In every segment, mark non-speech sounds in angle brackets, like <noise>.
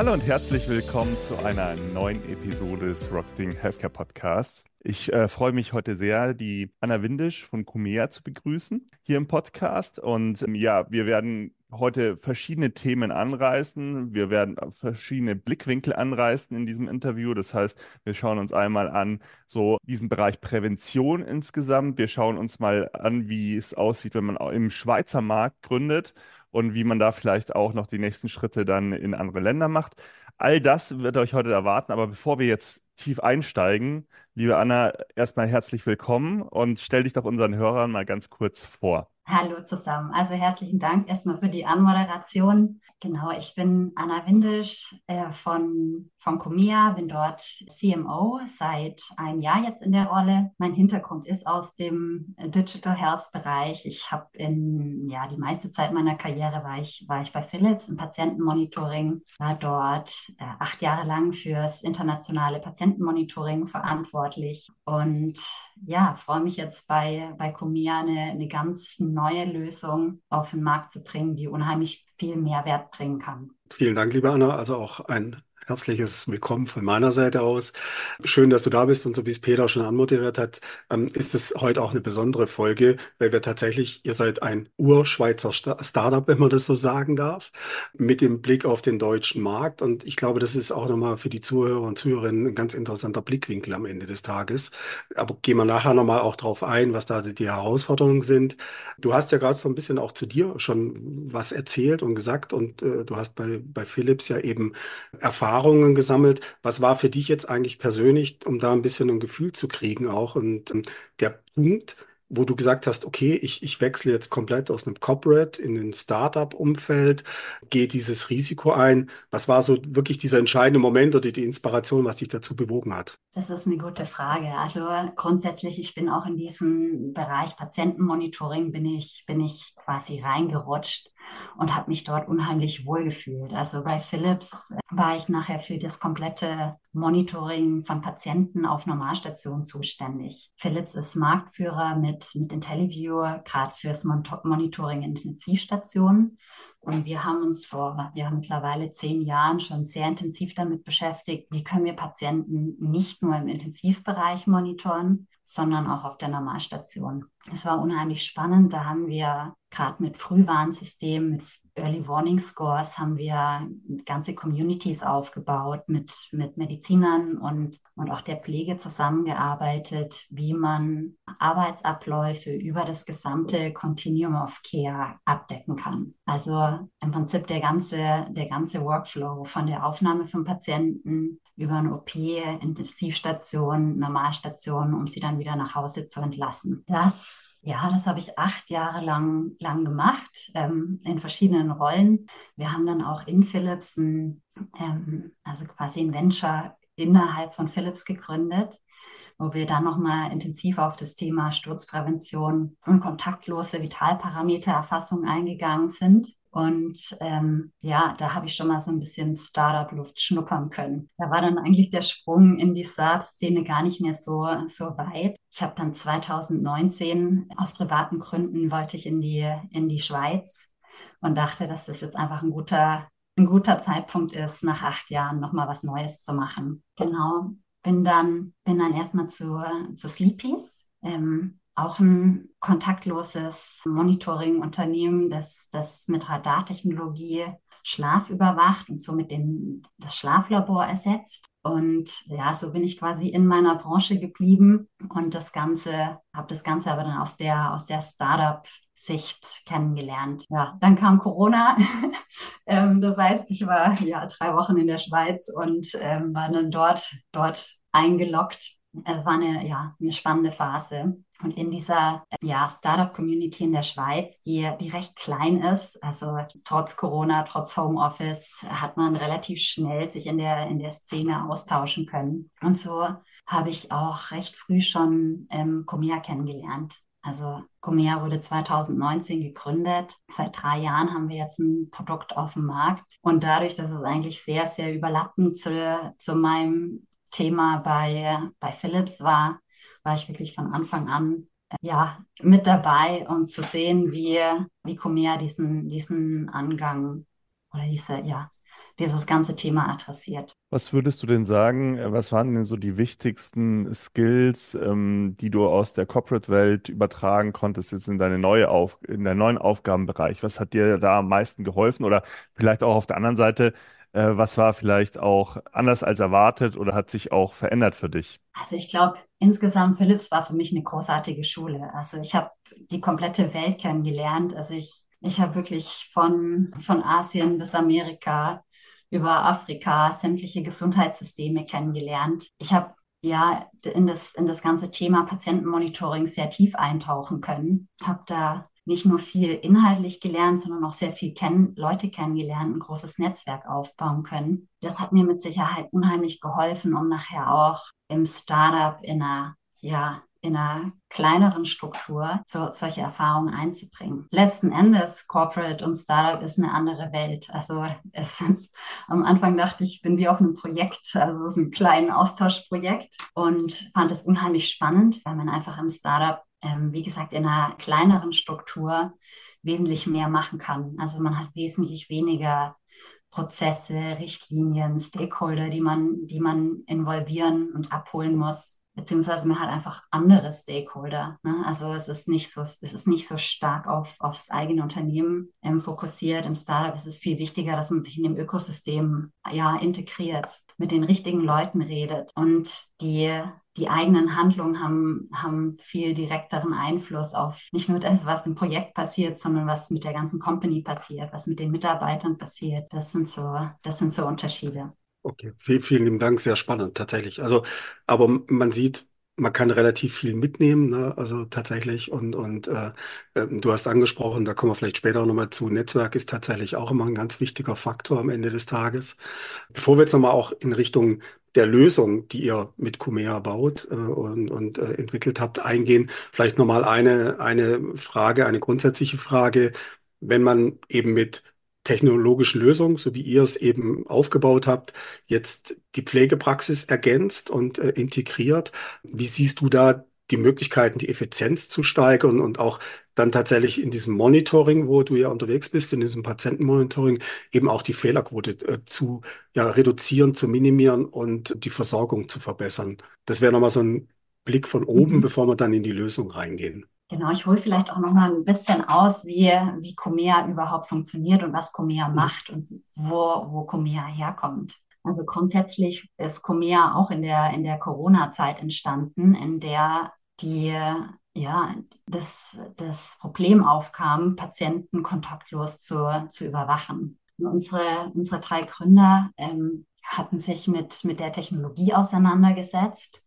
Hallo und herzlich willkommen zu einer neuen Episode des Rocketing Healthcare Podcasts. Ich äh, freue mich heute sehr, die Anna Windisch von Kumea zu begrüßen hier im Podcast. Und ähm, ja, wir werden heute verschiedene Themen anreißen. Wir werden verschiedene Blickwinkel anreißen in diesem Interview. Das heißt, wir schauen uns einmal an, so diesen Bereich Prävention insgesamt. Wir schauen uns mal an, wie es aussieht, wenn man im Schweizer Markt gründet und wie man da vielleicht auch noch die nächsten Schritte dann in andere Länder macht. All das wird euch heute erwarten, aber bevor wir jetzt tief einsteigen, liebe Anna, erstmal herzlich willkommen und stell dich doch unseren Hörern mal ganz kurz vor. Hallo zusammen. Also herzlichen Dank erstmal für die Anmoderation. Genau, ich bin Anna Windisch äh, von, von Comea, bin dort CMO seit einem Jahr jetzt in der Rolle. Mein Hintergrund ist aus dem Digital Health Bereich. Ich habe in, ja, die meiste Zeit meiner Karriere war ich, war ich bei Philips im Patientenmonitoring, war dort äh, acht Jahre lang fürs internationale Patientenmonitoring verantwortlich und ja, freue mich jetzt bei, bei Comea eine, eine ganz neue Lösung auf den Markt zu bringen, die unheimlich viel Mehrwert bringen kann. Vielen Dank, liebe Anna. Also auch ein herzliches Willkommen von meiner Seite aus. Schön, dass du da bist und so wie es Peter schon anmoderiert hat, ähm, ist es heute auch eine besondere Folge, weil wir tatsächlich, ihr seid ein Urschweizer Startup, wenn man das so sagen darf, mit dem Blick auf den deutschen Markt. Und ich glaube, das ist auch nochmal für die Zuhörer und Zuhörerinnen ein ganz interessanter Blickwinkel am Ende des Tages. Aber gehen wir nachher nochmal auch drauf ein, was da die Herausforderungen sind. Du hast ja gerade so ein bisschen auch zu dir schon was erzählt und gesagt und äh, du hast bei, bei Philips ja eben Erfahrung Erfahrungen gesammelt. Was war für dich jetzt eigentlich persönlich, um da ein bisschen ein Gefühl zu kriegen auch? Und ähm, der Punkt, wo du gesagt hast, okay, ich, ich wechsle jetzt komplett aus einem Corporate in ein Startup-Umfeld, gehe dieses Risiko ein. Was war so wirklich dieser entscheidende Moment oder die Inspiration, was dich dazu bewogen hat? Das ist eine gute Frage. Also grundsätzlich, ich bin auch in diesen Bereich Patientenmonitoring, bin ich, bin ich quasi reingerutscht und habe mich dort unheimlich wohl gefühlt. Also bei Philips war ich nachher für das komplette Monitoring von Patienten auf Normalstationen zuständig. Philips ist Marktführer mit, mit IntelliView, gerade fürs Monitoring Intensivstationen. Und wir haben uns vor, wir haben mittlerweile zehn Jahren schon sehr intensiv damit beschäftigt, wie können wir Patienten nicht nur im Intensivbereich monitoren, sondern auch auf der Normalstation. Das war unheimlich spannend. Da haben wir gerade mit Frühwarnsystemen, mit Early Warning Scores haben wir ganze Communities aufgebaut, mit, mit Medizinern und, und auch der Pflege zusammengearbeitet, wie man Arbeitsabläufe über das gesamte Continuum of Care abdecken kann. Also im Prinzip der ganze, der ganze Workflow von der Aufnahme von Patienten über eine OP, Intensivstation, Normalstation, um sie dann wieder nach Hause zu entlassen. Das, ja, das habe ich acht Jahre lang, lang gemacht, ähm, in verschiedenen Rollen. Wir haben dann auch in Philips, ein, ähm, also quasi ein Venture innerhalb von Philips gegründet, wo wir dann nochmal intensiv auf das Thema Sturzprävention und kontaktlose Vitalparametererfassung eingegangen sind. Und ähm, ja, da habe ich schon mal so ein bisschen Startup-Luft schnuppern können. Da war dann eigentlich der Sprung in die Startup-Szene gar nicht mehr so, so weit. Ich habe dann 2019 aus privaten Gründen wollte ich in die, in die Schweiz und dachte, dass das jetzt einfach ein guter, ein guter Zeitpunkt ist, nach acht Jahren nochmal was Neues zu machen. Genau. Bin dann, bin dann erstmal zu, zu Sleepies. Ähm, auch ein kontaktloses Monitoring-Unternehmen, das, das mit Radartechnologie Schlaf überwacht und somit den, das Schlaflabor ersetzt. Und ja, so bin ich quasi in meiner Branche geblieben und das Ganze, habe das Ganze aber dann aus der, aus der Startup-Sicht kennengelernt. Ja, dann kam Corona. <laughs> ähm, das heißt, ich war ja drei Wochen in der Schweiz und ähm, war dann dort, dort eingeloggt. Es war eine, ja, eine spannende Phase. Und in dieser ja, Startup-Community in der Schweiz, die, die recht klein ist, also trotz Corona, trotz Homeoffice, hat man relativ schnell sich in der, in der Szene austauschen können. Und so habe ich auch recht früh schon ähm, Comea kennengelernt. Also Comea wurde 2019 gegründet. Seit drei Jahren haben wir jetzt ein Produkt auf dem Markt. Und dadurch, dass es eigentlich sehr, sehr überlappend zu, zu meinem Thema bei, bei Philips war, war ich wirklich von Anfang an äh, ja, mit dabei um zu sehen, wie, wie Comea diesen, diesen Angang oder diese, ja, dieses ganze Thema adressiert. Was würdest du denn sagen, äh, was waren denn so die wichtigsten Skills, ähm, die du aus der Corporate-Welt übertragen konntest jetzt in deine neue Auf in deinen neuen Aufgabenbereich? Was hat dir da am meisten geholfen? Oder vielleicht auch auf der anderen Seite, äh, was war vielleicht auch anders als erwartet oder hat sich auch verändert für dich? Also ich glaube, insgesamt Philips war für mich eine großartige Schule. Also ich habe die komplette Welt kennengelernt. Also ich, ich habe wirklich von, von Asien bis Amerika über Afrika sämtliche Gesundheitssysteme kennengelernt. Ich habe ja in das, in das ganze Thema Patientenmonitoring sehr tief eintauchen können. Habe da nicht nur viel inhaltlich gelernt, sondern auch sehr viel kenn Leute kennengelernt, ein großes Netzwerk aufbauen können. Das hat mir mit Sicherheit unheimlich geholfen, um nachher auch im Startup in einer ja, in einer kleineren Struktur so, solche Erfahrungen einzubringen. Letzten Endes, Corporate und Startup ist eine andere Welt. Also es ist, am Anfang dachte ich, ich bin wie auf einem Projekt, also es ist ein kleines Austauschprojekt und fand es unheimlich spannend, weil man einfach im Startup, ähm, wie gesagt, in einer kleineren Struktur wesentlich mehr machen kann. Also man hat wesentlich weniger Prozesse, Richtlinien, Stakeholder, die man, die man involvieren und abholen muss beziehungsweise man hat einfach andere Stakeholder. Ne? Also es ist nicht so, es ist nicht so stark auf, aufs eigene Unternehmen ähm, fokussiert. Im Startup ist es viel wichtiger, dass man sich in dem Ökosystem ja integriert, mit den richtigen Leuten redet und die die eigenen Handlungen haben, haben viel direkteren Einfluss auf nicht nur das, was im Projekt passiert, sondern was mit der ganzen Company passiert, was mit den Mitarbeitern passiert. Das sind so, das sind so Unterschiede. Okay, vielen, vielen Dank, sehr spannend tatsächlich. Also, aber man sieht, man kann relativ viel mitnehmen, ne? Also tatsächlich und und äh, äh, du hast angesprochen, da kommen wir vielleicht später nochmal zu. Netzwerk ist tatsächlich auch immer ein ganz wichtiger Faktor am Ende des Tages. Bevor wir jetzt nochmal auch in Richtung der Lösung, die ihr mit Kumea baut äh, und, und äh, entwickelt habt, eingehen, vielleicht nochmal eine eine Frage, eine grundsätzliche Frage, wenn man eben mit technologischen Lösung, so wie ihr es eben aufgebaut habt, jetzt die Pflegepraxis ergänzt und äh, integriert. Wie siehst du da die Möglichkeiten, die Effizienz zu steigern und auch dann tatsächlich in diesem Monitoring, wo du ja unterwegs bist, in diesem Patientenmonitoring, eben auch die Fehlerquote äh, zu ja, reduzieren, zu minimieren und die Versorgung zu verbessern. Das wäre nochmal so ein Blick von oben, mhm. bevor wir dann in die Lösung reingehen. Genau, ich hole vielleicht auch noch mal ein bisschen aus, wie, wie Comea überhaupt funktioniert und was Comea mhm. macht und wo, wo Comea herkommt. Also grundsätzlich ist Comea auch in der, in der Corona-Zeit entstanden, in der die, ja, das, das Problem aufkam, Patienten kontaktlos zu, zu überwachen. Und unsere, unsere drei Gründer ähm, hatten sich mit, mit der Technologie auseinandergesetzt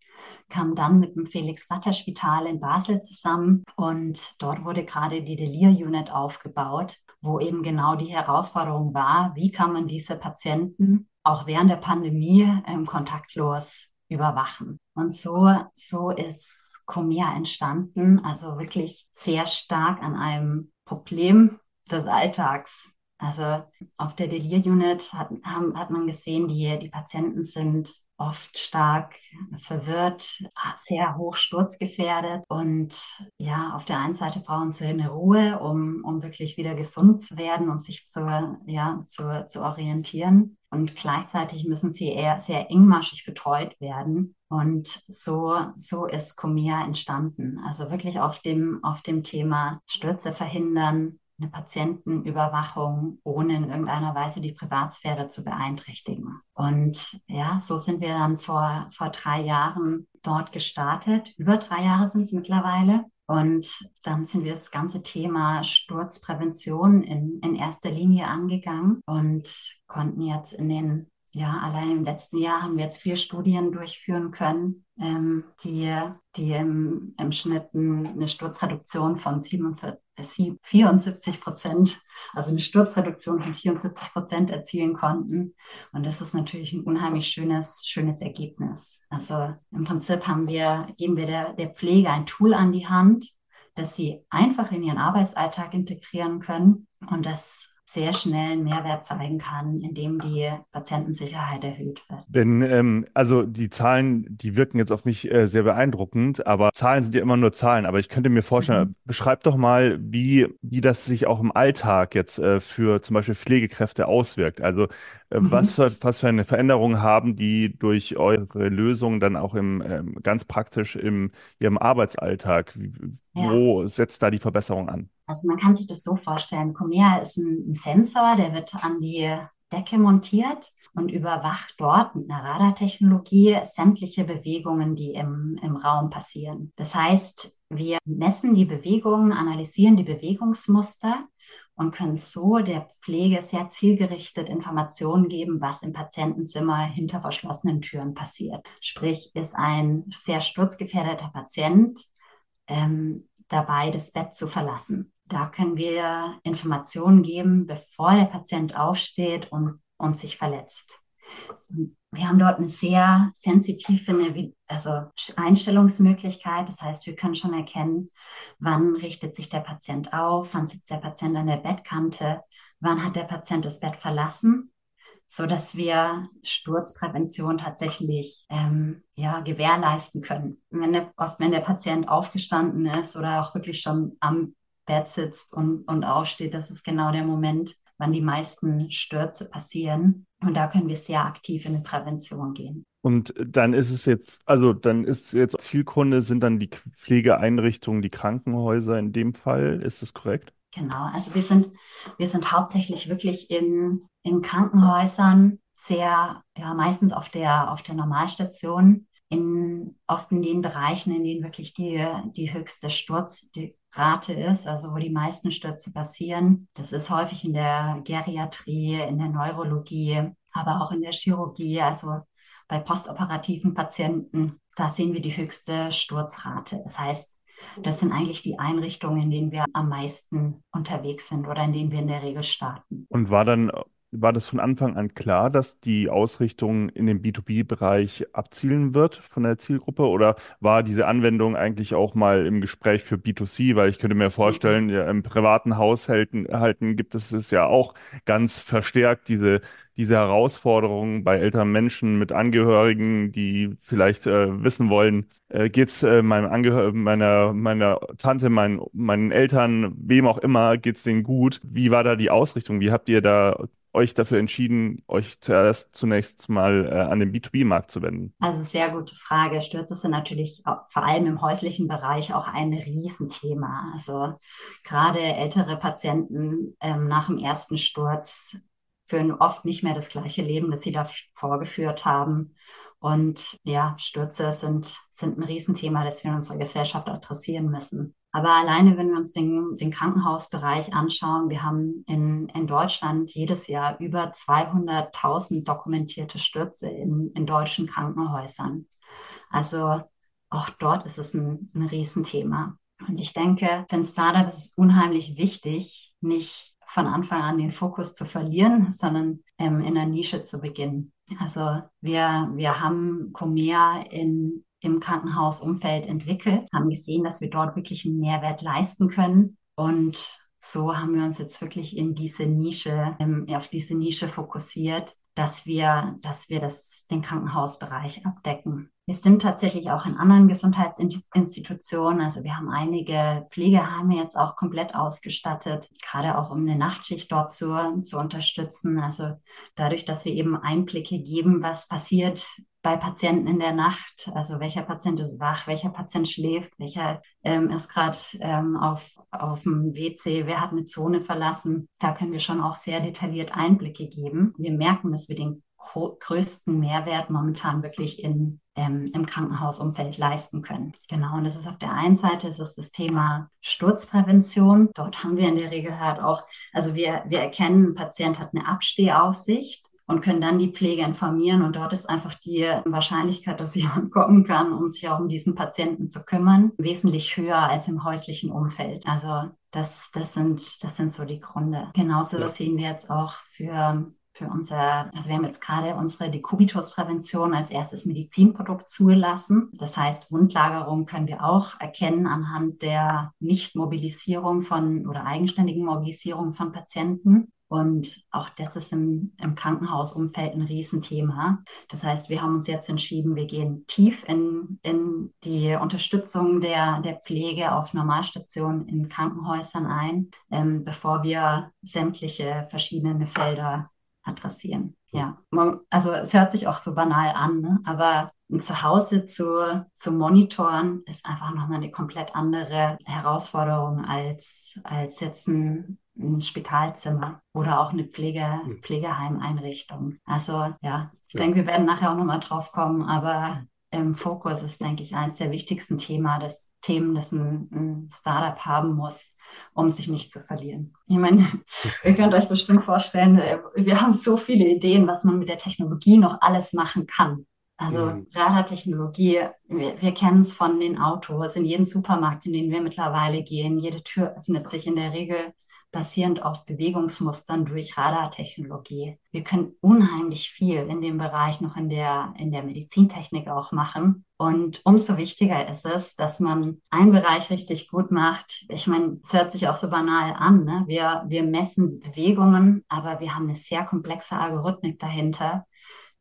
kam dann mit dem Felix Vatter Spital in Basel zusammen und dort wurde gerade die Delir Unit aufgebaut, wo eben genau die Herausforderung war, wie kann man diese Patienten auch während der Pandemie ähm, kontaktlos überwachen. Und so, so ist Comia entstanden, also wirklich sehr stark an einem Problem des Alltags. Also auf der Delir-Unit hat, hat man gesehen, die, die Patienten sind oft stark verwirrt, sehr hoch sturzgefährdet. Und ja, auf der einen Seite brauchen sie eine Ruhe, um, um wirklich wieder gesund zu werden, um sich zu, ja, zu, zu orientieren. Und gleichzeitig müssen sie eher sehr engmaschig betreut werden. Und so, so ist Comia entstanden. Also wirklich auf dem, auf dem Thema Stürze verhindern, eine Patientenüberwachung, ohne in irgendeiner Weise die Privatsphäre zu beeinträchtigen. Und ja, so sind wir dann vor, vor drei Jahren dort gestartet. Über drei Jahre sind es mittlerweile. Und dann sind wir das ganze Thema Sturzprävention in, in erster Linie angegangen und konnten jetzt in den ja, allein im letzten Jahr haben wir jetzt vier Studien durchführen können, ähm, die, die im, im Schnitt eine Sturzreduktion von 47, 74 Prozent, also eine Sturzreduktion von 74 Prozent erzielen konnten. Und das ist natürlich ein unheimlich schönes, schönes Ergebnis. Also im Prinzip haben wir, geben wir der, der Pflege ein Tool an die Hand, das sie einfach in ihren Arbeitsalltag integrieren können und das sehr schnell einen Mehrwert zeigen kann, indem die Patientensicherheit erhöht wird. Denn ähm, also die Zahlen, die wirken jetzt auf mich äh, sehr beeindruckend, aber Zahlen sind ja immer nur Zahlen. Aber ich könnte mir vorstellen, mhm. beschreib doch mal, wie, wie das sich auch im Alltag jetzt äh, für zum Beispiel Pflegekräfte auswirkt. Also äh, mhm. was, für, was für eine Veränderung haben die durch eure Lösung dann auch im ähm, ganz praktisch im ihrem Arbeitsalltag? Wie, ja. Wo setzt da die Verbesserung an? Also man kann sich das so vorstellen, Comea ist ein, ein Sensor, der wird an die Decke montiert und überwacht dort mit einer Radartechnologie sämtliche Bewegungen, die im, im Raum passieren. Das heißt, wir messen die Bewegungen, analysieren die Bewegungsmuster und können so der Pflege sehr zielgerichtet Informationen geben, was im Patientenzimmer hinter verschlossenen Türen passiert. Sprich, ist ein sehr sturzgefährdeter Patient ähm, dabei, das Bett zu verlassen. Da können wir Informationen geben, bevor der Patient aufsteht und, und sich verletzt. Wir haben dort eine sehr sensitive also Einstellungsmöglichkeit. Das heißt, wir können schon erkennen, wann richtet sich der Patient auf, wann sitzt der Patient an der Bettkante, wann hat der Patient das Bett verlassen, so dass wir Sturzprävention tatsächlich ähm, ja, gewährleisten können. Wenn der, oft, wenn der Patient aufgestanden ist oder auch wirklich schon am Bett sitzt und, und aufsteht, das ist genau der Moment, wann die meisten Stürze passieren. Und da können wir sehr aktiv in die Prävention gehen. Und dann ist es jetzt, also dann ist jetzt Zielkunde sind dann die Pflegeeinrichtungen, die Krankenhäuser in dem Fall. Ist das korrekt? Genau, also wir sind, wir sind hauptsächlich wirklich in, in Krankenhäusern, sehr, ja, meistens auf der, auf der Normalstation, in, oft in den Bereichen, in denen wirklich die, die höchste Sturzrate ist, also wo die meisten Stürze passieren. Das ist häufig in der Geriatrie, in der Neurologie, aber auch in der Chirurgie, also bei postoperativen Patienten. Da sehen wir die höchste Sturzrate. Das heißt, das sind eigentlich die Einrichtungen, in denen wir am meisten unterwegs sind oder in denen wir in der Regel starten. Und war dann war das von Anfang an klar, dass die Ausrichtung in den B2B-Bereich abzielen wird von der Zielgruppe? Oder war diese Anwendung eigentlich auch mal im Gespräch für B2C? Weil ich könnte mir vorstellen, ja, im privaten Haushalten gibt es es ja auch ganz verstärkt, diese, diese Herausforderungen bei älteren Menschen mit Angehörigen, die vielleicht äh, wissen wollen, äh, geht's äh, meinem Angehör meiner, meiner Tante, mein, meinen Eltern, wem auch immer, geht's denen gut? Wie war da die Ausrichtung? Wie habt ihr da euch dafür entschieden, euch zuerst zunächst mal äh, an den B2B-Markt zu wenden? Also sehr gute Frage. Stürze sind natürlich vor allem im häuslichen Bereich auch ein Riesenthema. Also gerade ältere Patienten ähm, nach dem ersten Sturz führen oft nicht mehr das gleiche Leben, das sie da vorgeführt haben. Und ja, Stürze sind, sind ein Riesenthema, das wir in unserer Gesellschaft adressieren müssen. Aber alleine, wenn wir uns den, den Krankenhausbereich anschauen, wir haben in, in Deutschland jedes Jahr über 200.000 dokumentierte Stürze in, in deutschen Krankenhäusern. Also auch dort ist es ein, ein Riesenthema. Und ich denke, für ein Startup ist es unheimlich wichtig, nicht von Anfang an den Fokus zu verlieren, sondern ähm, in der Nische zu beginnen. Also wir, wir haben Comea in, im Krankenhausumfeld entwickelt, haben gesehen, dass wir dort wirklich einen Mehrwert leisten können. Und so haben wir uns jetzt wirklich in diese Nische, auf diese Nische fokussiert, dass wir, dass wir das, den Krankenhausbereich abdecken. Wir sind tatsächlich auch in anderen Gesundheitsinstitutionen. Also wir haben einige Pflegeheime jetzt auch komplett ausgestattet, gerade auch um eine Nachtschicht dort zu, zu unterstützen. Also dadurch, dass wir eben Einblicke geben, was passiert bei Patienten in der Nacht, also welcher Patient ist wach, welcher Patient schläft, welcher ähm, ist gerade ähm, auf, auf dem WC, wer hat eine Zone verlassen. Da können wir schon auch sehr detailliert Einblicke geben. Wir merken, dass wir den größten Mehrwert momentan wirklich in, ähm, im Krankenhausumfeld leisten können. Genau, und das ist auf der einen Seite ist das Thema Sturzprävention. Dort haben wir in der Regel halt auch, also wir, wir erkennen, ein Patient hat eine Abstehaufsicht und können dann die Pflege informieren. Und dort ist einfach die Wahrscheinlichkeit, dass <laughs> jemand kommen kann, um sich auch um diesen Patienten zu kümmern, wesentlich höher als im häuslichen Umfeld. Also das, das, sind, das sind so die Gründe. Genauso ja. sehen wir jetzt auch für für unser, also wir haben jetzt gerade unsere Dekubitusprävention als erstes Medizinprodukt zugelassen. Das heißt, Wundlagerung können wir auch erkennen anhand der Nichtmobilisierung von oder eigenständigen Mobilisierung von Patienten. Und auch das ist im, im Krankenhausumfeld ein Riesenthema. Das heißt, wir haben uns jetzt entschieden, wir gehen tief in, in die Unterstützung der, der Pflege auf Normalstationen in Krankenhäusern ein, ähm, bevor wir sämtliche verschiedene Felder adressieren. Ja, also es hört sich auch so banal an, ne? aber zu Hause zu, zu monitoren ist einfach nochmal eine komplett andere Herausforderung als, als jetzt ein, ein Spitalzimmer oder auch eine Pflege, hm. Pflegeheimeinrichtung. Also ja, ich ja. denke, wir werden nachher auch nochmal drauf kommen, aber im Fokus ist, denke ich, eines der wichtigsten Thema, das Themen, das ein, ein Startup haben muss, um sich nicht zu verlieren. Ich meine, <laughs> ihr könnt euch bestimmt vorstellen, äh, wir haben so viele Ideen, was man mit der Technologie noch alles machen kann. Also mhm. Radartechnologie, wir, wir kennen es von den Autos, in jedem Supermarkt, in den wir mittlerweile gehen. Jede Tür öffnet sich in der Regel basierend auf Bewegungsmustern durch Radartechnologie. Wir können unheimlich viel in dem Bereich noch in der, in der Medizintechnik auch machen. Und umso wichtiger ist es, dass man einen Bereich richtig gut macht. Ich meine, es hört sich auch so banal an. Ne? Wir, wir messen Bewegungen, aber wir haben eine sehr komplexe Algorithmik dahinter,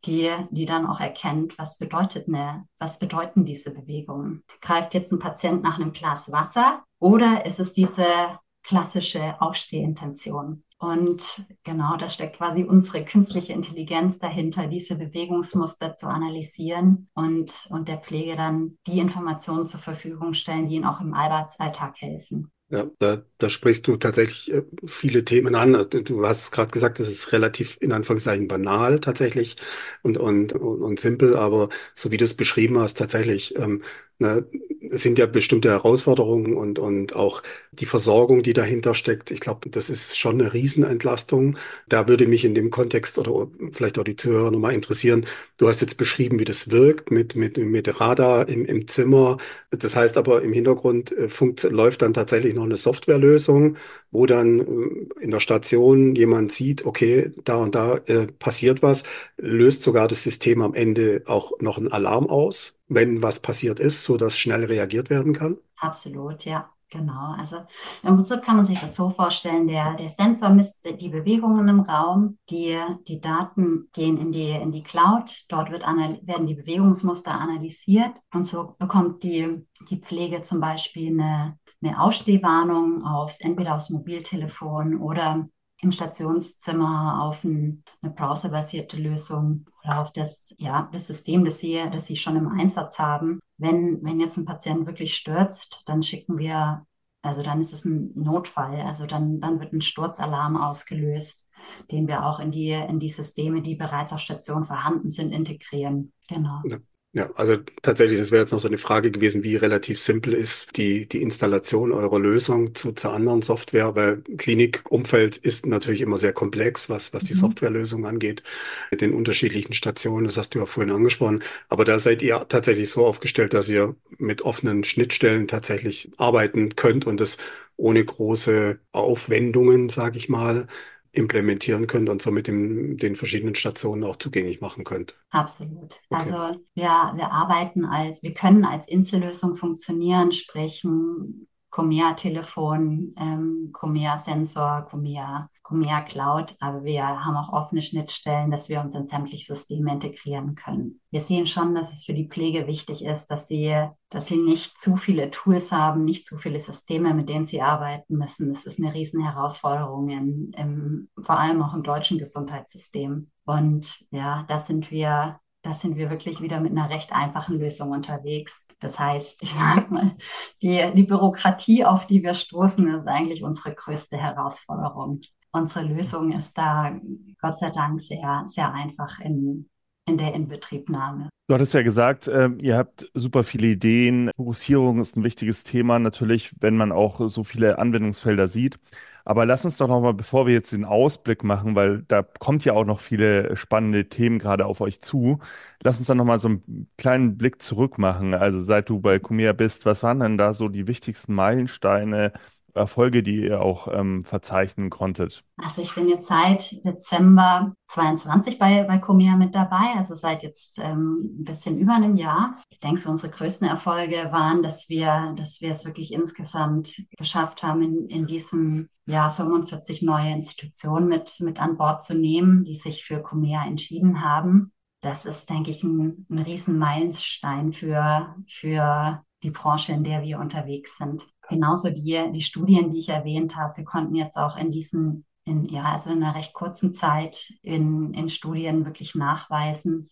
die, die dann auch erkennt, was bedeutet eine, was bedeuten diese Bewegungen. Greift jetzt ein Patient nach einem Glas Wasser oder ist es diese klassische Aufstehintention. Und genau, da steckt quasi unsere künstliche Intelligenz dahinter, diese Bewegungsmuster zu analysieren und, und der Pflege dann die Informationen zur Verfügung stellen, die ihnen auch im Arbeitsalltag helfen. Ja, da, da sprichst du tatsächlich äh, viele Themen an. Du hast gerade gesagt, es ist relativ in Anführungszeichen banal tatsächlich und, und, und, und simpel, aber so wie du es beschrieben hast, tatsächlich ähm, Ne, sind ja bestimmte Herausforderungen und, und auch die Versorgung, die dahinter steckt. Ich glaube, das ist schon eine Riesenentlastung. Da würde mich in dem Kontext oder vielleicht auch die Zuhörer nochmal interessieren. Du hast jetzt beschrieben, wie das wirkt mit, mit, mit Radar im, im Zimmer. Das heißt aber, im Hintergrund äh, läuft dann tatsächlich noch eine Softwarelösung, wo dann äh, in der Station jemand sieht, okay, da und da äh, passiert was, löst sogar das System am Ende auch noch einen Alarm aus wenn was passiert ist, so dass schnell reagiert werden kann? Absolut, ja. Genau, also im Prinzip kann man sich das so vorstellen, der, der Sensor misst die Bewegungen im Raum, die, die Daten gehen in die, in die Cloud, dort wird werden die Bewegungsmuster analysiert und so bekommt die, die Pflege zum Beispiel eine, eine Ausstehwarnung aufs, entweder aufs Mobiltelefon oder im Stationszimmer auf ein, eine browserbasierte Lösung oder auf das, ja, das System, das Sie, das Sie schon im Einsatz haben. Wenn, wenn jetzt ein Patient wirklich stürzt, dann schicken wir, also dann ist es ein Notfall, also dann, dann wird ein Sturzalarm ausgelöst, den wir auch in die, in die Systeme, die bereits auf Station vorhanden sind, integrieren. Genau. Ja. Ja, also tatsächlich, das wäre jetzt noch so eine Frage gewesen, wie relativ simpel ist die, die Installation eurer Lösung zu, zur anderen Software, weil Klinikumfeld ist natürlich immer sehr komplex, was, was die mhm. Softwarelösung angeht, mit den unterschiedlichen Stationen, das hast du ja vorhin angesprochen. Aber da seid ihr tatsächlich so aufgestellt, dass ihr mit offenen Schnittstellen tatsächlich arbeiten könnt und das ohne große Aufwendungen, sage ich mal, implementieren könnt und somit dem, den verschiedenen Stationen auch zugänglich machen könnt. Absolut. Okay. Also wir, wir arbeiten als, wir können als Insellösung funktionieren, sprich ein Comea-Telefon, ähm, Comea-Sensor, Comea mehr Cloud, aber wir haben auch offene Schnittstellen, dass wir uns in sämtliche Systeme integrieren können. Wir sehen schon, dass es für die Pflege wichtig ist, dass sie, dass sie nicht zu viele Tools haben, nicht zu viele Systeme, mit denen sie arbeiten müssen. Das ist eine riesen Herausforderung, in, im, vor allem auch im deutschen Gesundheitssystem. Und ja, da sind wir da sind wir wirklich wieder mit einer recht einfachen Lösung unterwegs. Das heißt, ich sag mal, die, die Bürokratie, auf die wir stoßen, ist eigentlich unsere größte Herausforderung unsere Lösung ist da Gott sei Dank sehr, sehr einfach in, in der Inbetriebnahme. Du hattest ja gesagt, äh, ihr habt super viele Ideen. Fokussierung ist ein wichtiges Thema, natürlich, wenn man auch so viele Anwendungsfelder sieht. Aber lass uns doch nochmal, bevor wir jetzt den Ausblick machen, weil da kommt ja auch noch viele spannende Themen gerade auf euch zu, lass uns dann nochmal so einen kleinen Blick zurück machen. Also seit du bei Kumea bist, was waren denn da so die wichtigsten Meilensteine Erfolge, die ihr auch ähm, verzeichnen konntet? Also ich bin jetzt seit Dezember 22 bei, bei Comea mit dabei, also seit jetzt ähm, ein bisschen über einem Jahr. Ich denke, so unsere größten Erfolge waren, dass wir, dass wir es wirklich insgesamt geschafft haben, in, in diesem Jahr 45 neue Institutionen mit, mit an Bord zu nehmen, die sich für Comea entschieden haben. Das ist, denke ich, ein, ein Riesenmeilenstein für, für die Branche, in der wir unterwegs sind. Genauso die, die Studien, die ich erwähnt habe. Wir konnten jetzt auch in diesen, in, ja, also in einer recht kurzen Zeit in, in Studien wirklich nachweisen,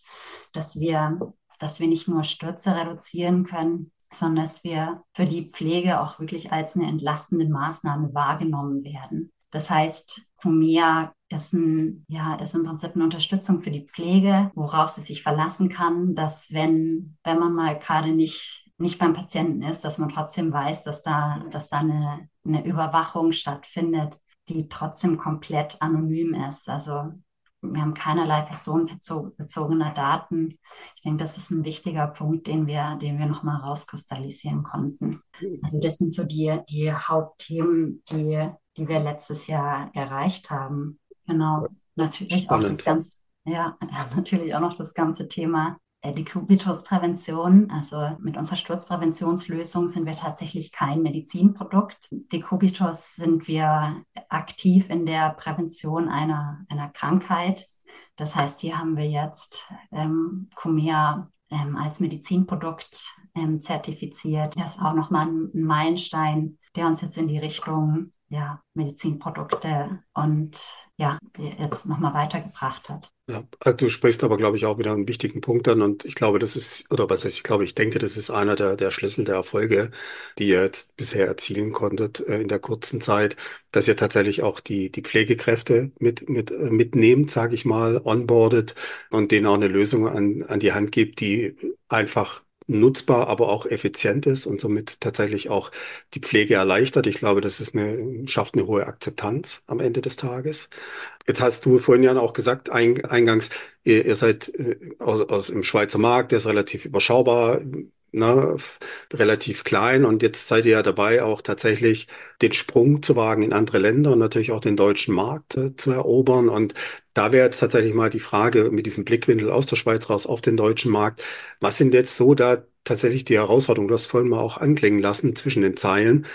dass wir, dass wir nicht nur Stürze reduzieren können, sondern dass wir für die Pflege auch wirklich als eine entlastende Maßnahme wahrgenommen werden. Das heißt, Fumea ist, ein, ja, ist im Prinzip eine Unterstützung für die Pflege, worauf sie sich verlassen kann, dass wenn, wenn man mal gerade nicht, nicht beim Patienten ist, dass man trotzdem weiß, dass da, dass da eine, eine Überwachung stattfindet, die trotzdem komplett anonym ist. Also wir haben keinerlei personenbezogene Daten. Ich denke, das ist ein wichtiger Punkt, den wir, den wir nochmal rauskristallisieren konnten. Also das sind so die, die Hauptthemen, die, die wir letztes Jahr erreicht haben. Genau. Natürlich Spannend. auch das ganze, ja, <laughs> natürlich auch noch das ganze Thema äh, Dekubitusprävention. Also mit unserer Sturzpräventionslösung sind wir tatsächlich kein Medizinprodukt. Dekubitus sind wir aktiv in der Prävention einer, einer Krankheit. Das heißt, hier haben wir jetzt ähm, Comea ähm, als Medizinprodukt ähm, zertifiziert. Das ist auch nochmal ein Meilenstein, der uns jetzt in die Richtung ja, Medizinprodukte und ja, jetzt nochmal weitergebracht hat. Ja, also du sprichst aber, glaube ich, auch wieder einen wichtigen Punkt an und ich glaube, das ist, oder was heißt, ich glaube, ich denke, das ist einer der, der Schlüssel der Erfolge, die ihr jetzt bisher erzielen konntet äh, in der kurzen Zeit, dass ihr tatsächlich auch die, die Pflegekräfte mit, mit, äh, mitnehmt, sage ich mal, onboardet und denen auch eine Lösung an, an die Hand gibt, die einfach nutzbar, aber auch effizient ist und somit tatsächlich auch die Pflege erleichtert. Ich glaube, das ist eine, schafft eine hohe Akzeptanz am Ende des Tages. Jetzt hast du vorhin ja auch gesagt, eingangs, ihr, ihr seid äh, aus, aus dem Schweizer Markt, der ist relativ überschaubar ne, relativ klein und jetzt seid ihr ja dabei, auch tatsächlich den Sprung zu wagen in andere Länder und natürlich auch den deutschen Markt äh, zu erobern. Und da wäre jetzt tatsächlich mal die Frage mit diesem Blickwinkel aus der Schweiz raus auf den deutschen Markt. Was sind jetzt so da tatsächlich die Herausforderungen? Du hast vorhin mal auch anklingen lassen zwischen den Zeilen.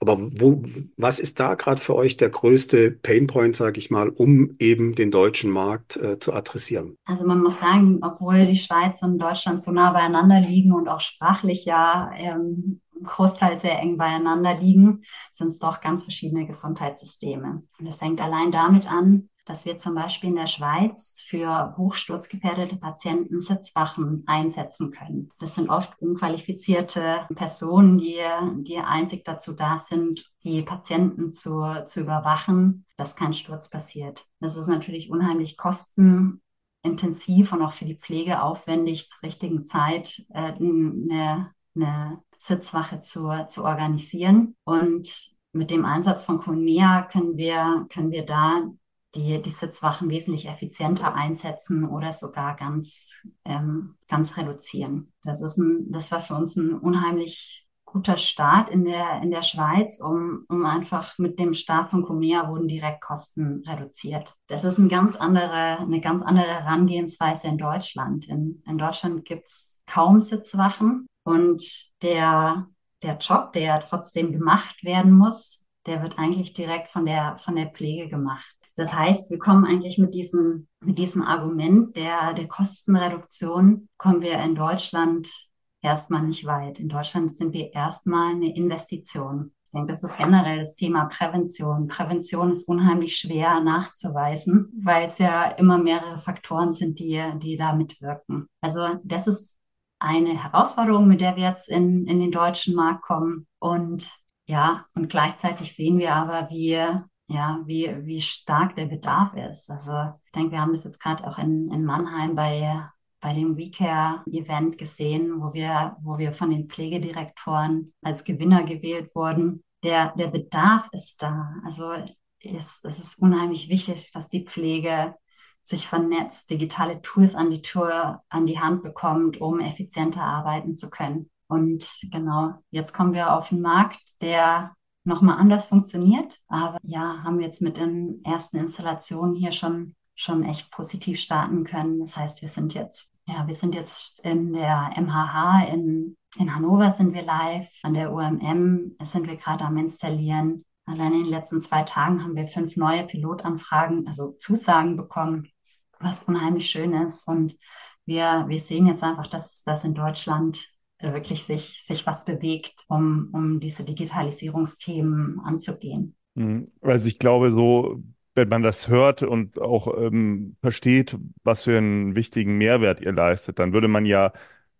Aber wo, was ist da gerade für euch der größte Painpoint, sage ich mal, um eben den deutschen Markt äh, zu adressieren? Also man muss sagen, obwohl die Schweiz und Deutschland so nah beieinander liegen und auch sprachlich ja ähm, Großteil sehr eng beieinander liegen, sind es doch ganz verschiedene Gesundheitssysteme. Und es fängt allein damit an, dass wir zum Beispiel in der Schweiz für hochsturzgefährdete Patienten Sitzwachen einsetzen können. Das sind oft unqualifizierte Personen, die, die einzig dazu da sind, die Patienten zu, zu überwachen, dass kein Sturz passiert. Das ist natürlich unheimlich kostenintensiv und auch für die Pflege aufwendig, zur richtigen Zeit äh, eine, eine Sitzwache zu, zu organisieren. Und mit dem Einsatz von Conea können wir, können wir da die, die Sitzwachen wesentlich effizienter einsetzen oder sogar ganz, ähm, ganz reduzieren. Das, ist ein, das war für uns ein unheimlich guter Start in der, in der Schweiz, um, um einfach mit dem Start von Comea wurden Direktkosten reduziert. Das ist ein ganz andere, eine ganz andere Herangehensweise in Deutschland. In, in Deutschland gibt es kaum Sitzwachen und der, der Job, der trotzdem gemacht werden muss, der wird eigentlich direkt von der, von der Pflege gemacht. Das heißt, wir kommen eigentlich mit diesem, mit diesem Argument der, der Kostenreduktion, kommen wir in Deutschland erstmal nicht weit. In Deutschland sind wir erstmal eine Investition. Ich denke, das ist generell das Thema Prävention. Prävention ist unheimlich schwer nachzuweisen, weil es ja immer mehrere Faktoren sind, die, die da mitwirken. Also das ist eine Herausforderung, mit der wir jetzt in, in den deutschen Markt kommen. Und ja, und gleichzeitig sehen wir aber, wie ja, wie, wie stark der Bedarf ist. Also ich denke, wir haben das jetzt gerade auch in, in Mannheim bei, bei dem WeCare-Event gesehen, wo wir, wo wir von den Pflegedirektoren als Gewinner gewählt wurden. Der, der Bedarf ist da. Also es, es ist unheimlich wichtig, dass die Pflege sich vernetzt, digitale Tools an die Tour, an die Hand bekommt, um effizienter arbeiten zu können. Und genau, jetzt kommen wir auf einen Markt, der nochmal anders funktioniert. Aber ja, haben wir jetzt mit den ersten Installationen hier schon, schon echt positiv starten können. Das heißt, wir sind jetzt, ja, wir sind jetzt in der MHH in, in Hannover sind wir live, an der UMM sind wir gerade am installieren. Allein in den letzten zwei Tagen haben wir fünf neue Pilotanfragen, also Zusagen bekommen, was unheimlich schön ist. Und wir, wir sehen jetzt einfach, dass, dass in Deutschland wirklich sich, sich was bewegt, um, um diese Digitalisierungsthemen anzugehen. Mhm. Also ich glaube, so, wenn man das hört und auch ähm, versteht, was für einen wichtigen Mehrwert ihr leistet, dann würde man ja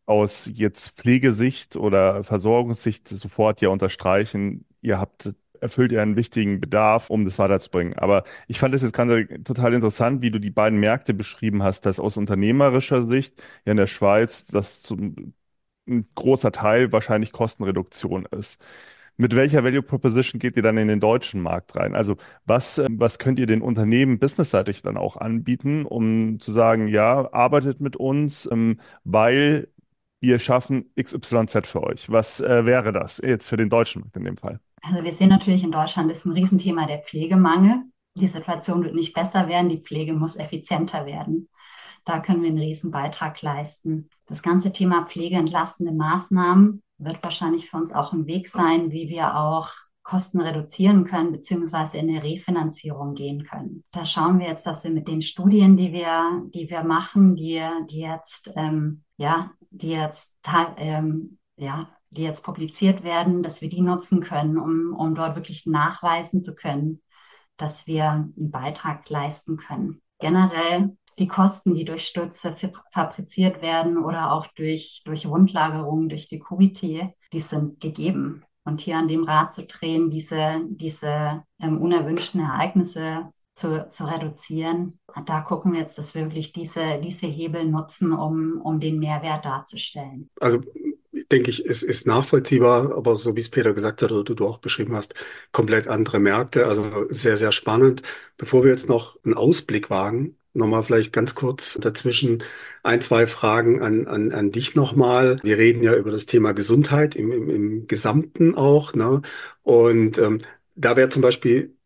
aus jetzt Pflegesicht oder Versorgungssicht sofort ja unterstreichen, ihr habt erfüllt ja einen wichtigen Bedarf, um das weiterzubringen. Aber ich fand es jetzt gerade total interessant, wie du die beiden Märkte beschrieben hast, dass aus unternehmerischer Sicht ja in der Schweiz das zum ein großer Teil wahrscheinlich Kostenreduktion ist. Mit welcher Value Proposition geht ihr dann in den deutschen Markt rein? Also was, ähm, was könnt ihr den Unternehmen businessseitig dann auch anbieten, um zu sagen, ja, arbeitet mit uns, ähm, weil wir schaffen XYZ für euch. Was äh, wäre das jetzt für den deutschen Markt in dem Fall? Also wir sehen natürlich in Deutschland ist ein Riesenthema der Pflegemangel. Die Situation wird nicht besser werden, die Pflege muss effizienter werden. Da können wir einen riesen Beitrag leisten. Das ganze Thema pflegeentlastende Maßnahmen wird wahrscheinlich für uns auch ein Weg sein, wie wir auch Kosten reduzieren können, beziehungsweise in eine Refinanzierung gehen können. Da schauen wir jetzt, dass wir mit den Studien, die wir, die wir machen, die, die jetzt, ähm, ja, die jetzt, ähm, ja, die jetzt publiziert werden, dass wir die nutzen können, um, um dort wirklich nachweisen zu können, dass wir einen Beitrag leisten können. Generell die Kosten, die durch Stürze fabriziert werden oder auch durch, durch Wundlagerung, durch die QVT, die sind gegeben. Und hier an dem Rad zu drehen, diese, diese ähm, unerwünschten Ereignisse zu, zu reduzieren, da gucken wir jetzt, dass wir wirklich diese, diese Hebel nutzen, um, um den Mehrwert darzustellen. Also denke ich, es ist nachvollziehbar, aber so wie es Peter gesagt hat oder du, du auch beschrieben hast, komplett andere Märkte, also sehr, sehr spannend. Bevor wir jetzt noch einen Ausblick wagen, Nochmal vielleicht ganz kurz dazwischen ein, zwei Fragen an, an, an dich nochmal. Wir reden ja über das Thema Gesundheit im, im, im Gesamten auch. Ne? Und ähm, da wäre zum Beispiel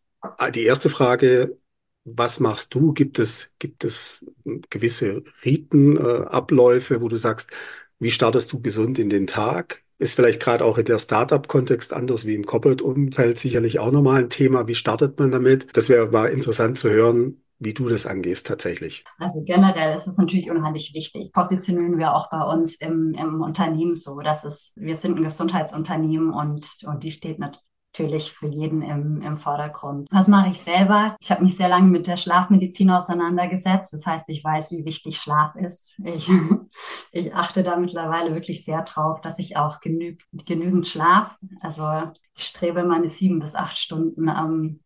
die erste Frage, was machst du? Gibt es, gibt es gewisse Riten, äh, Abläufe, wo du sagst, wie startest du gesund in den Tag? Ist vielleicht gerade auch in der Startup-Kontext anders wie im Corporate-Umfeld sicherlich auch nochmal ein Thema. Wie startet man damit? Das wäre mal interessant zu hören, wie du das angehst tatsächlich. Also generell ist es natürlich unheimlich wichtig. Positionieren wir auch bei uns im, im Unternehmen so, dass es, wir sind ein Gesundheitsunternehmen und, und die steht natürlich für jeden im, im Vordergrund. Was mache ich selber? Ich habe mich sehr lange mit der Schlafmedizin auseinandergesetzt. Das heißt, ich weiß, wie wichtig Schlaf ist. Ich, <laughs> ich achte da mittlerweile wirklich sehr drauf, dass ich auch genü genügend Schlaf, also ich strebe meine sieben bis acht Stunden am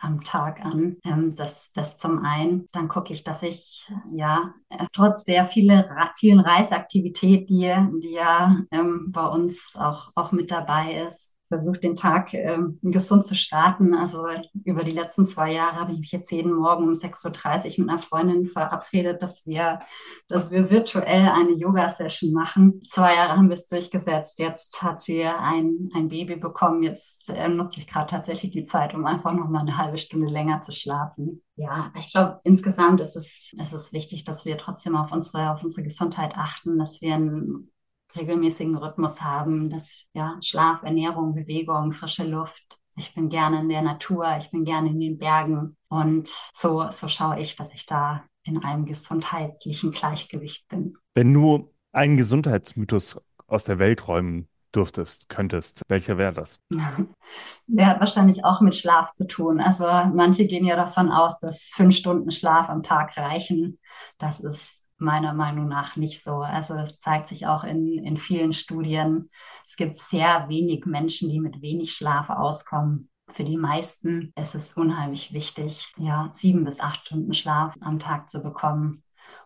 am Tag an. Ähm, das, das zum einen. Dann gucke ich, dass ich ja äh, trotz der viele, vielen Reisaktivität, die, die ja ähm, bei uns auch, auch mit dabei ist, versucht, den Tag ähm, gesund zu starten. Also über die letzten zwei Jahre habe ich mich jetzt jeden Morgen um 6.30 Uhr mit einer Freundin verabredet, dass wir, dass wir virtuell eine Yoga-Session machen. Zwei Jahre haben wir es durchgesetzt. Jetzt hat sie ein, ein Baby bekommen. Jetzt äh, nutze ich gerade tatsächlich die Zeit, um einfach noch mal eine halbe Stunde länger zu schlafen. Ja, ich glaube, insgesamt ist es, ist es wichtig, dass wir trotzdem auf unsere, auf unsere Gesundheit achten, dass wir ein regelmäßigen Rhythmus haben, dass ja Schlaf, Ernährung, Bewegung, frische Luft. Ich bin gerne in der Natur, ich bin gerne in den Bergen und so, so schaue ich, dass ich da in einem gesundheitlichen Gleichgewicht bin. Wenn du einen Gesundheitsmythos aus der Welt räumen dürftest, könntest, welcher wäre das? <laughs> Der hat wahrscheinlich auch mit Schlaf zu tun. Also manche gehen ja davon aus, dass fünf Stunden Schlaf am Tag reichen. Das ist meiner Meinung nach nicht so. Also das zeigt sich auch in, in vielen Studien. Es gibt sehr wenig Menschen, die mit wenig Schlaf auskommen. Für die meisten ist es unheimlich wichtig, ja, sieben bis acht Stunden Schlaf am Tag zu bekommen.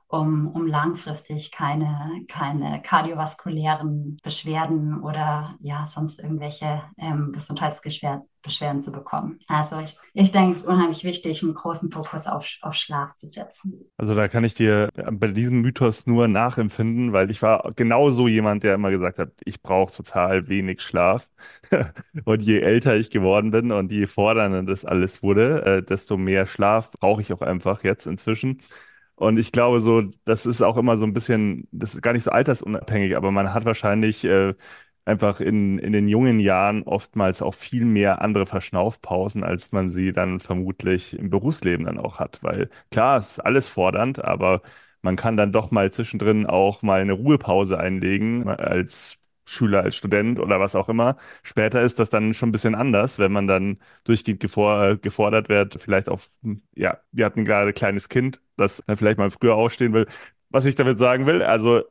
um, um langfristig keine, keine kardiovaskulären Beschwerden oder ja, sonst irgendwelche ähm, Gesundheitsbeschwerden Beschwerden zu bekommen. Also ich, ich denke, es ist unheimlich wichtig, einen großen Fokus auf, auf Schlaf zu setzen. Also da kann ich dir bei diesem Mythos nur nachempfinden, weil ich war genauso jemand, der immer gesagt hat, ich brauche total wenig Schlaf. <laughs> und je älter ich geworden bin und je fordernder das alles wurde, äh, desto mehr Schlaf brauche ich auch einfach jetzt inzwischen. Und ich glaube so, das ist auch immer so ein bisschen, das ist gar nicht so altersunabhängig, aber man hat wahrscheinlich äh, einfach in, in den jungen Jahren oftmals auch viel mehr andere Verschnaufpausen, als man sie dann vermutlich im Berufsleben dann auch hat. Weil klar, es ist alles fordernd, aber man kann dann doch mal zwischendrin auch mal eine Ruhepause einlegen als Schüler, als Student oder was auch immer. Später ist das dann schon ein bisschen anders, wenn man dann durchgehend gefor gefordert wird, vielleicht auch, ja, wir hatten gerade ein kleines Kind, das dann vielleicht mal früher aufstehen will. Was ich damit sagen will, also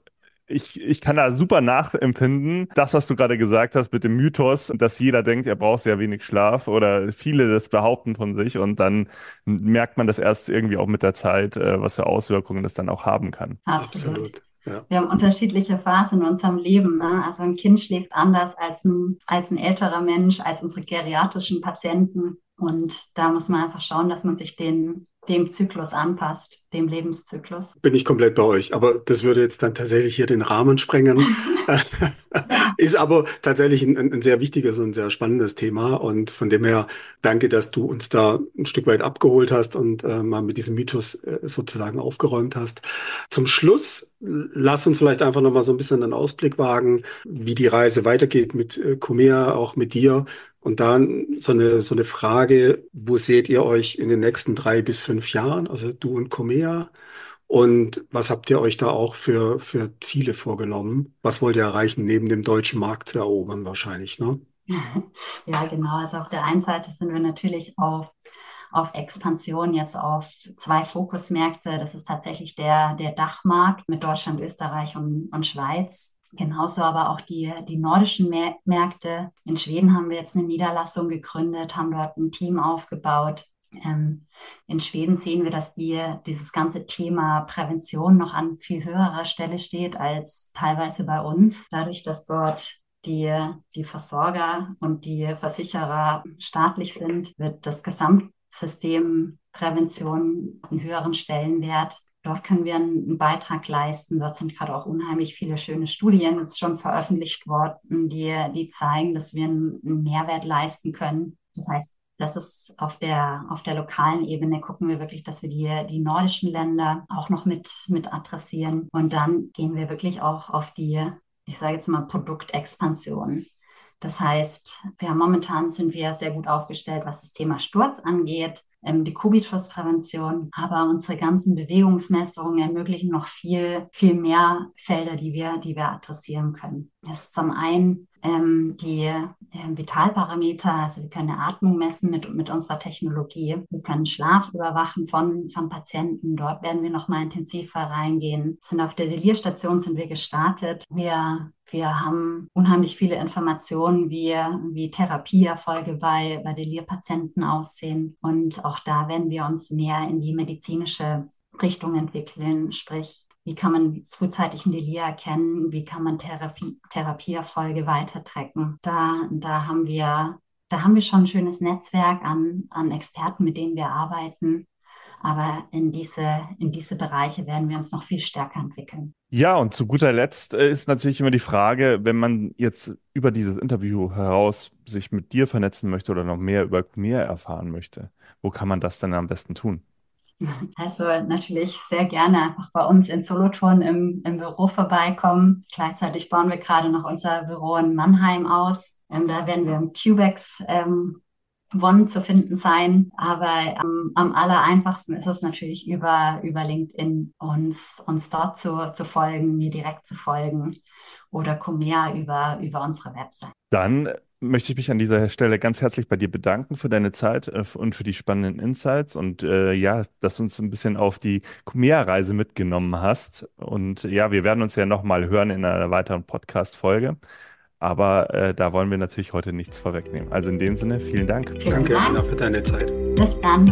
ich, ich kann da super nachempfinden, das, was du gerade gesagt hast mit dem Mythos, dass jeder denkt, er braucht sehr wenig Schlaf oder viele das behaupten von sich und dann merkt man das erst irgendwie auch mit der Zeit, äh, was für Auswirkungen das dann auch haben kann. Absolut. Ja. Wir haben unterschiedliche Phasen in unserem Leben. Ne? Also ein Kind schläft anders als ein, als ein älterer Mensch, als unsere geriatrischen Patienten. Und da muss man einfach schauen, dass man sich den dem Zyklus anpasst, dem Lebenszyklus. Bin ich komplett bei euch, aber das würde jetzt dann tatsächlich hier den Rahmen sprengen. <laughs> Ist aber tatsächlich ein, ein, sehr wichtiges und sehr spannendes Thema und von dem her danke, dass du uns da ein Stück weit abgeholt hast und äh, mal mit diesem Mythos äh, sozusagen aufgeräumt hast. Zum Schluss lass uns vielleicht einfach noch mal so ein bisschen einen Ausblick wagen, wie die Reise weitergeht mit äh, Comea, auch mit dir. Und dann so eine, so eine Frage, wo seht ihr euch in den nächsten drei bis fünf Jahren, also du und Comea? Und was habt ihr euch da auch für, für Ziele vorgenommen? Was wollt ihr erreichen, neben dem deutschen Markt zu erobern wahrscheinlich, ne? <laughs> Ja, genau. Also auf der einen Seite sind wir natürlich auf, auf Expansion jetzt auf zwei Fokusmärkte. Das ist tatsächlich der, der Dachmarkt mit Deutschland, Österreich und, und Schweiz. Genauso aber auch die, die nordischen Märkte. In Schweden haben wir jetzt eine Niederlassung gegründet, haben dort ein Team aufgebaut. Ähm, in Schweden sehen wir, dass die, dieses ganze Thema Prävention noch an viel höherer Stelle steht als teilweise bei uns. Dadurch, dass dort die, die Versorger und die Versicherer staatlich sind, wird das Gesamtsystem Prävention einen höheren Stellenwert Dort können wir einen Beitrag leisten. Dort sind gerade auch unheimlich viele schöne Studien jetzt schon veröffentlicht worden, die, die zeigen, dass wir einen, Mehrwert leisten können. Das heißt, das ist auf der, auf der lokalen Ebene gucken wir wirklich, dass wir die, die nordischen Länder auch noch mit, mit adressieren. Und dann gehen wir wirklich auch auf die, ich sage jetzt mal, Produktexpansion. Das heißt, wir haben momentan sind wir sehr gut aufgestellt, was das Thema Sturz angeht ähm, die Kubitusprävention. Aber unsere ganzen Bewegungsmessungen ermöglichen noch viel, viel mehr Felder, die wir, die wir adressieren können. Das ist zum einen ähm, die äh, Vitalparameter, also wir können Atmung messen mit, mit unserer Technologie. Wir können Schlaf überwachen von, von Patienten. Dort werden wir noch mal intensiver reingehen. Sind auf der Delierstation sind wir gestartet. Wir wir haben unheimlich viele Informationen, wie, wie Therapieerfolge bei, bei Delirpatienten aussehen. Und auch da werden wir uns mehr in die medizinische Richtung entwickeln, sprich, wie kann man frühzeitig ein Delir erkennen? Wie kann man Therapie, Therapieerfolge weitertrecken? Da, da haben wir, da haben wir schon ein schönes Netzwerk an, an Experten, mit denen wir arbeiten. Aber in diese, in diese Bereiche werden wir uns noch viel stärker entwickeln. Ja, und zu guter Letzt äh, ist natürlich immer die Frage, wenn man jetzt über dieses Interview heraus sich mit dir vernetzen möchte oder noch mehr über mehr erfahren möchte, wo kann man das denn am besten tun? Also natürlich sehr gerne einfach bei uns in Solothurn im, im Büro vorbeikommen. Gleichzeitig bauen wir gerade noch unser Büro in Mannheim aus. Ähm, da werden wir im Cubex ähm, One zu finden sein. Aber ähm, am aller einfachsten ist es natürlich über, über LinkedIn uns, uns dort zu, zu folgen, mir direkt zu folgen oder Comea über, über unsere Website. Dann möchte ich mich an dieser Stelle ganz herzlich bei dir bedanken für deine Zeit äh, und für die spannenden Insights und äh, ja, dass du uns ein bisschen auf die Kumea-Reise mitgenommen hast. Und ja, wir werden uns ja nochmal hören in einer weiteren Podcast-Folge. Aber äh, da wollen wir natürlich heute nichts vorwegnehmen. Also in dem Sinne, vielen Dank. Danke, Anna, für deine Zeit. Bis dann.